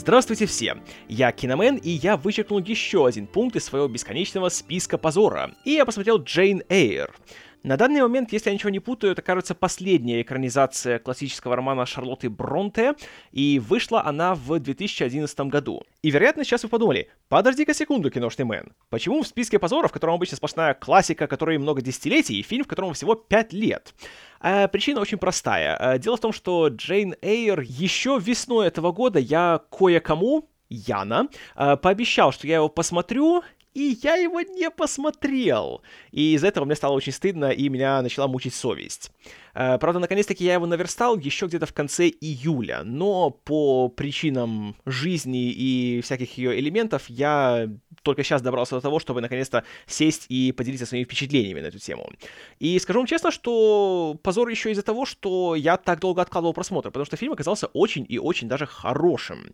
Здравствуйте все! Я Киномен, и я вычеркнул еще один пункт из своего бесконечного списка позора. И я посмотрел Джейн Эйр. На данный момент, если я ничего не путаю, это, кажется, последняя экранизация классического романа Шарлотты Бронте, и вышла она в 2011 году. И, вероятно, сейчас вы подумали, подожди-ка секунду, киношный мэн, почему в списке позоров, в котором обычно сплошная классика, которой много десятилетий, и фильм, в котором всего 5 лет? А, причина очень простая. А, дело в том, что Джейн Эйр еще весной этого года я кое-кому, Яна, а, пообещал, что я его посмотрю, и я его не посмотрел. И из-за этого мне стало очень стыдно, и меня начала мучить совесть. Э, правда, наконец-таки я его наверстал еще где-то в конце июля, но по причинам жизни и всяких ее элементов я только сейчас добрался до того, чтобы наконец-то сесть и поделиться своими впечатлениями на эту тему. И скажу вам честно, что позор еще из-за того, что я так долго откладывал просмотр, потому что фильм оказался очень и очень даже хорошим.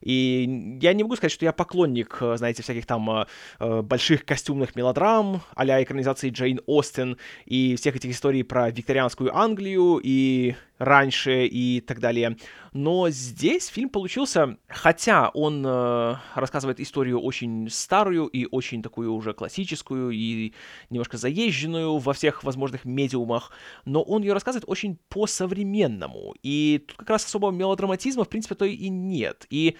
И я не могу сказать, что я поклонник, э, знаете, всяких там э, э, больших костюмных мелодрам, а экранизации Джейн Остин и всех этих историй про викторианскую Англию и раньше и так далее. Но здесь фильм получился, хотя он э, рассказывает историю очень старую и очень такую уже классическую и немножко заезженную во всех возможных медиумах, но он ее рассказывает очень по-современному. И тут как раз особого мелодраматизма, в принципе, то и нет. И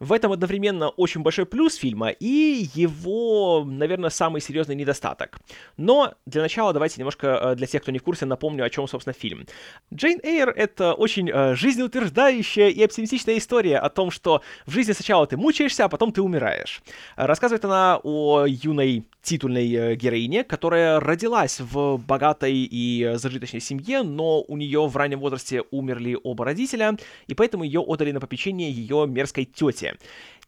в этом одновременно очень большой плюс фильма и его, наверное, самый серьезный недостаток. Но для начала давайте немножко э, для тех, кто не в курсе, напомню, о чем, собственно, фильм. Джейн Эйр — это очень э, жизнеутверждающая и оптимистичная история о том, что в жизни сначала ты мучаешься, а потом ты умираешь. Рассказывает она о юной титульной э, героине, которая родилась в богатой и зажиточной семье, но у нее в раннем возрасте умерли оба родителя, и поэтому ее отдали на попечение ее мерзкой тете. him.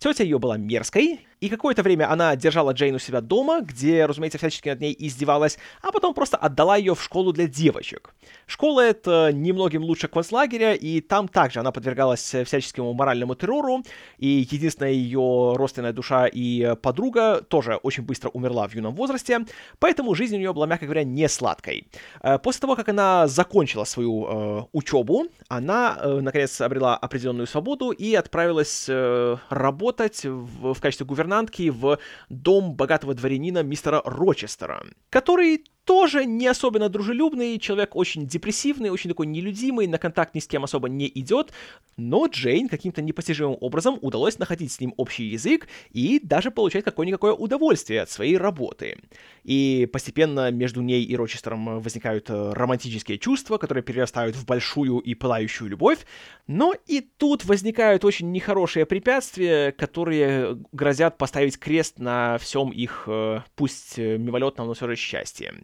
Тетя ее была мерзкой, и какое-то время она держала Джейн у себя дома, где, разумеется, всячески над ней издевалась, а потом просто отдала ее в школу для девочек. Школа эта немногим лучше концлагеря, и там также она подвергалась всяческому моральному террору, и единственная ее родственная душа и подруга тоже очень быстро умерла в юном возрасте, поэтому жизнь у нее была, мягко говоря, не сладкой. Э, после того, как она закончила свою э, учебу, она, э, наконец, обрела определенную свободу и отправилась э, работать в, в качестве гувернантки в дом богатого дворянина мистера Рочестера, который тоже не особенно дружелюбный, человек очень депрессивный, очень такой нелюдимый, на контакт ни с кем особо не идет, но Джейн каким-то непостижимым образом удалось находить с ним общий язык и даже получать какое-никакое удовольствие от своей работы. И постепенно между ней и Рочестером возникают э, романтические чувства, которые перерастают в большую и пылающую любовь, но и тут возникают очень нехорошие препятствия, которые грозят поставить крест на всем их, э, пусть э, мимолетном, но все же счастье.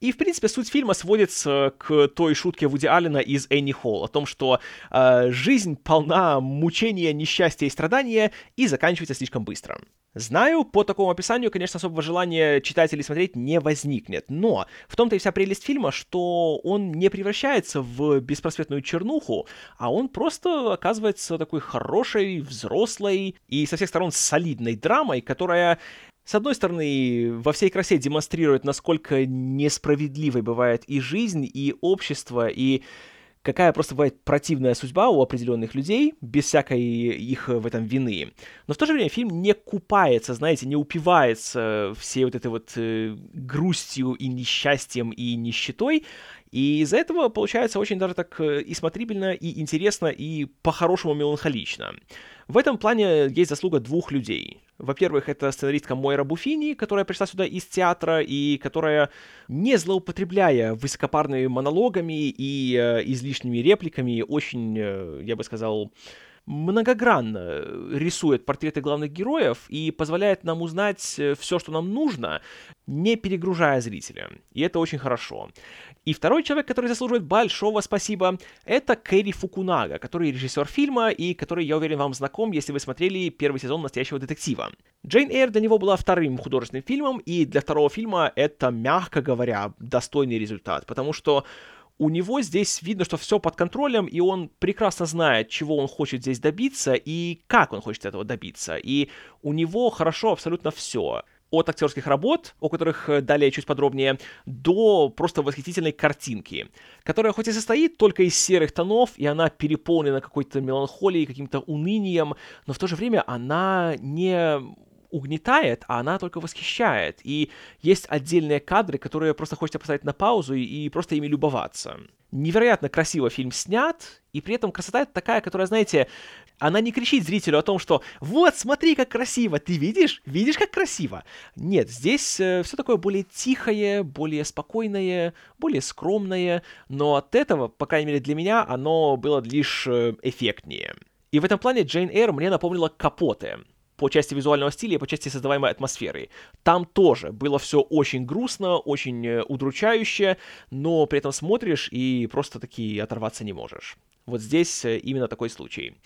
И, в принципе, суть фильма сводится к той шутке Вуди Аллена из Энни Холл о том, что э, жизнь полна мучения, несчастья и страдания и заканчивается слишком быстро. Знаю, по такому описанию, конечно, особого желания читателей смотреть не возникнет, но в том-то и вся прелесть фильма, что он не превращается в беспросветную чернуху, а он просто оказывается такой хорошей, взрослой и со всех сторон солидной драмой, которая с одной стороны, во всей красе демонстрирует, насколько несправедливой бывает и жизнь, и общество, и какая просто бывает противная судьба у определенных людей, без всякой их в этом вины. Но в то же время фильм не купается, знаете, не упивается всей вот этой вот э, грустью и несчастьем и нищетой, и из-за этого получается очень даже так э, и смотрибельно, и интересно, и по-хорошему меланхолично. В этом плане есть заслуга двух людей. Во-первых, это сценаристка Мойра Буфини, которая пришла сюда из театра и которая, не злоупотребляя высокопарными монологами и э, излишними репликами, очень, э, я бы сказал, многогранно рисует портреты главных героев и позволяет нам узнать э, все, что нам нужно, не перегружая зрителя. И это очень хорошо. И второй человек, который заслуживает большого спасибо, это Кэрри Фукунага, который режиссер фильма и который, я уверен, вам знаком, если вы смотрели первый сезон «Настоящего детектива». Джейн Эйр для него была вторым художественным фильмом, и для второго фильма это, мягко говоря, достойный результат, потому что у него здесь видно, что все под контролем, и он прекрасно знает, чего он хочет здесь добиться и как он хочет этого добиться. И у него хорошо абсолютно все. от актерских работ, о которых э, далее чуть подробнее, до просто восхитительной картинки, которая хоть и состоит только из серых тонов, и она переполнена какой-то меланхолией, каким-то унынием, но в то же время она не угнетает, а она только восхищает. И есть отдельные кадры, которые просто хочется поставить на паузу и, и просто ими любоваться. Невероятно красиво фильм снят, и при этом красота такая, которая, знаете, она не кричит зрителю о том, что «Вот, смотри, как красиво! Ты видишь? Видишь, как красиво?» Нет, здесь э, все такое более тихое, более спокойное, более скромное, но от этого, по крайней мере для меня, оно было лишь э, эффектнее. И в этом плане Джейн Эйр мне напомнила Капоте по части визуального стиля и по части создаваемой атмосферы. Там тоже было все очень грустно, очень э, удручающе, но при этом смотришь и просто таки оторваться не можешь. Вот здесь э, именно такой случай.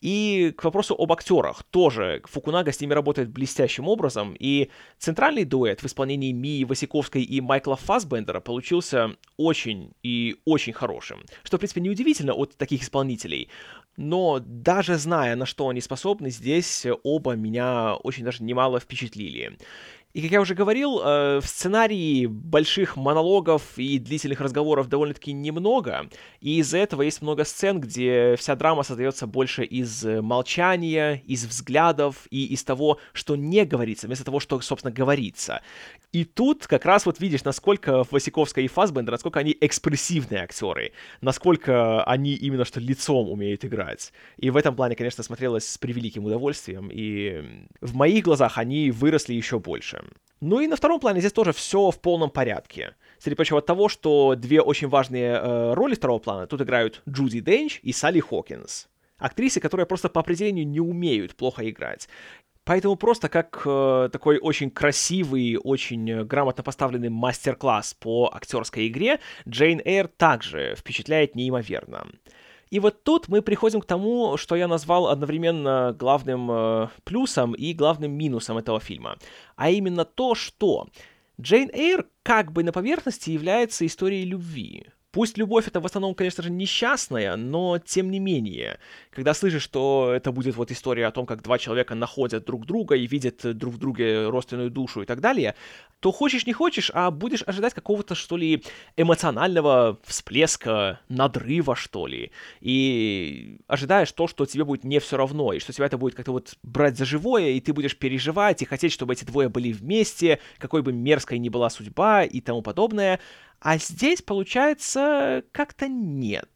И к вопросу об актерах. Тоже Фукунага с ними работает блестящим образом, и центральный дуэт в исполнении Мии Васиковской и Майкла Фасбендера получился очень и очень хорошим. Что, в принципе, неудивительно от таких исполнителей. Но даже зная, на что они способны, здесь оба меня очень даже немало впечатлили. И, как я уже говорил, э, в сценарии больших монологов и длительных разговоров довольно-таки немного, и из-за этого есть много сцен, где вся драма создается больше из молчания, из взглядов и из того, что не говорится, вместо того, что, собственно, говорится. И тут как раз вот видишь, насколько Васиковская и Фасбендер, насколько они экспрессивные актеры, насколько они именно что лицом умеют играть. И в этом плане, конечно, смотрелось с превеликим удовольствием, и в моих глазах они выросли еще больше. Ну и на втором плане здесь тоже все в полном порядке. Среди прочего того, что две очень важные э, роли второго плана тут играют Джуди Денч и Салли Хокинс. Актрисы, которые просто по определению не умеют плохо играть. Поэтому просто как э, такой очень красивый, очень грамотно поставленный мастер-класс по актерской игре, Джейн Эйр также впечатляет неимоверно. И вот тут мы приходим к тому, что я назвал одновременно главным э, плюсом и главным минусом этого фильма. А именно то, что Джейн Эйр как бы на поверхности является историей любви. Пусть любовь это в основном, конечно же, несчастная, но тем не менее, когда слышишь, что это будет вот история о том, как два человека находят друг друга и видят друг в друге родственную душу и так далее, то хочешь не хочешь, а будешь ожидать какого-то, что ли, эмоционального всплеска, надрыва, что ли, и ожидаешь то, что тебе будет не все равно, и что тебя это будет как-то вот брать за живое, и ты будешь переживать и хотеть, чтобы эти двое были вместе, какой бы мерзкой ни была судьба и тому подобное, а здесь, получается, как-то нет.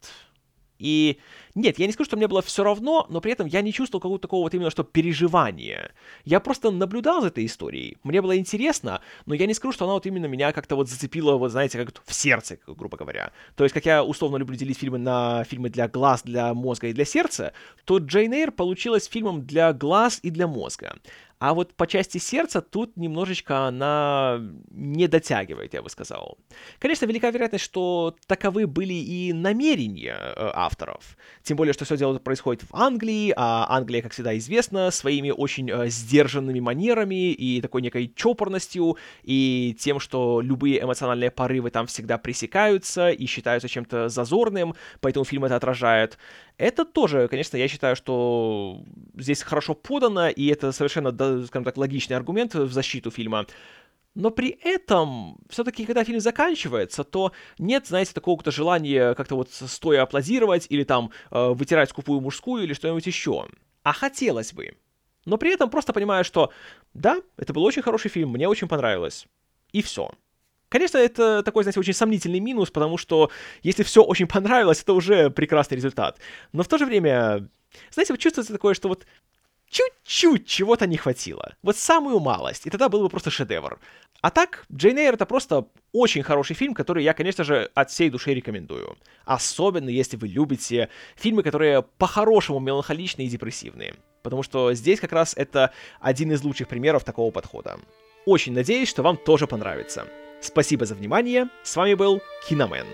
И нет, я не скажу, что мне было все равно, но при этом я не чувствовал какого-то такого вот именно что переживания. Я просто наблюдал за этой историей. Мне было интересно, но я не скажу, что она вот именно меня как-то вот зацепила, вот знаете, как в сердце, грубо говоря. То есть, как я условно люблю делить фильмы на фильмы для глаз, для мозга и для сердца, то Джейн Эйр получилась фильмом для глаз и для мозга. А вот по части сердца тут немножечко она не дотягивает, я бы сказал. Конечно, велика вероятность, что таковы были и намерения э, авторов. Тем более, что все дело происходит в Англии, а Англия, как всегда известно, своими очень э, сдержанными манерами и такой некой чопорностью, и тем, что любые эмоциональные порывы там всегда пресекаются и считаются чем-то зазорным, поэтому фильм это отражает. Это тоже, конечно, я считаю, что здесь хорошо подано, и это совершенно, скажем так, логичный аргумент в защиту фильма. Но при этом, все-таки, когда фильм заканчивается, то нет, знаете, такого-то желания как-то вот стоя аплодировать или там э, вытирать скупую мужскую или что-нибудь еще. А хотелось бы. Но при этом просто понимаю, что да, это был очень хороший фильм, мне очень понравилось. И все. Конечно, это такой, знаете, очень сомнительный минус, потому что если все очень понравилось, это уже прекрасный результат. Но в то же время, знаете, вот чувствуется такое, что вот чуть-чуть чего-то не хватило. Вот самую малость. И тогда был бы просто шедевр. А так, Джейн Эйр это просто очень хороший фильм, который я, конечно же, от всей души рекомендую. Особенно, если вы любите фильмы, которые по-хорошему меланхоличные и депрессивные. Потому что здесь как раз это один из лучших примеров такого подхода. Очень надеюсь, что вам тоже понравится. Спасибо за внимание, с вами был Киномен.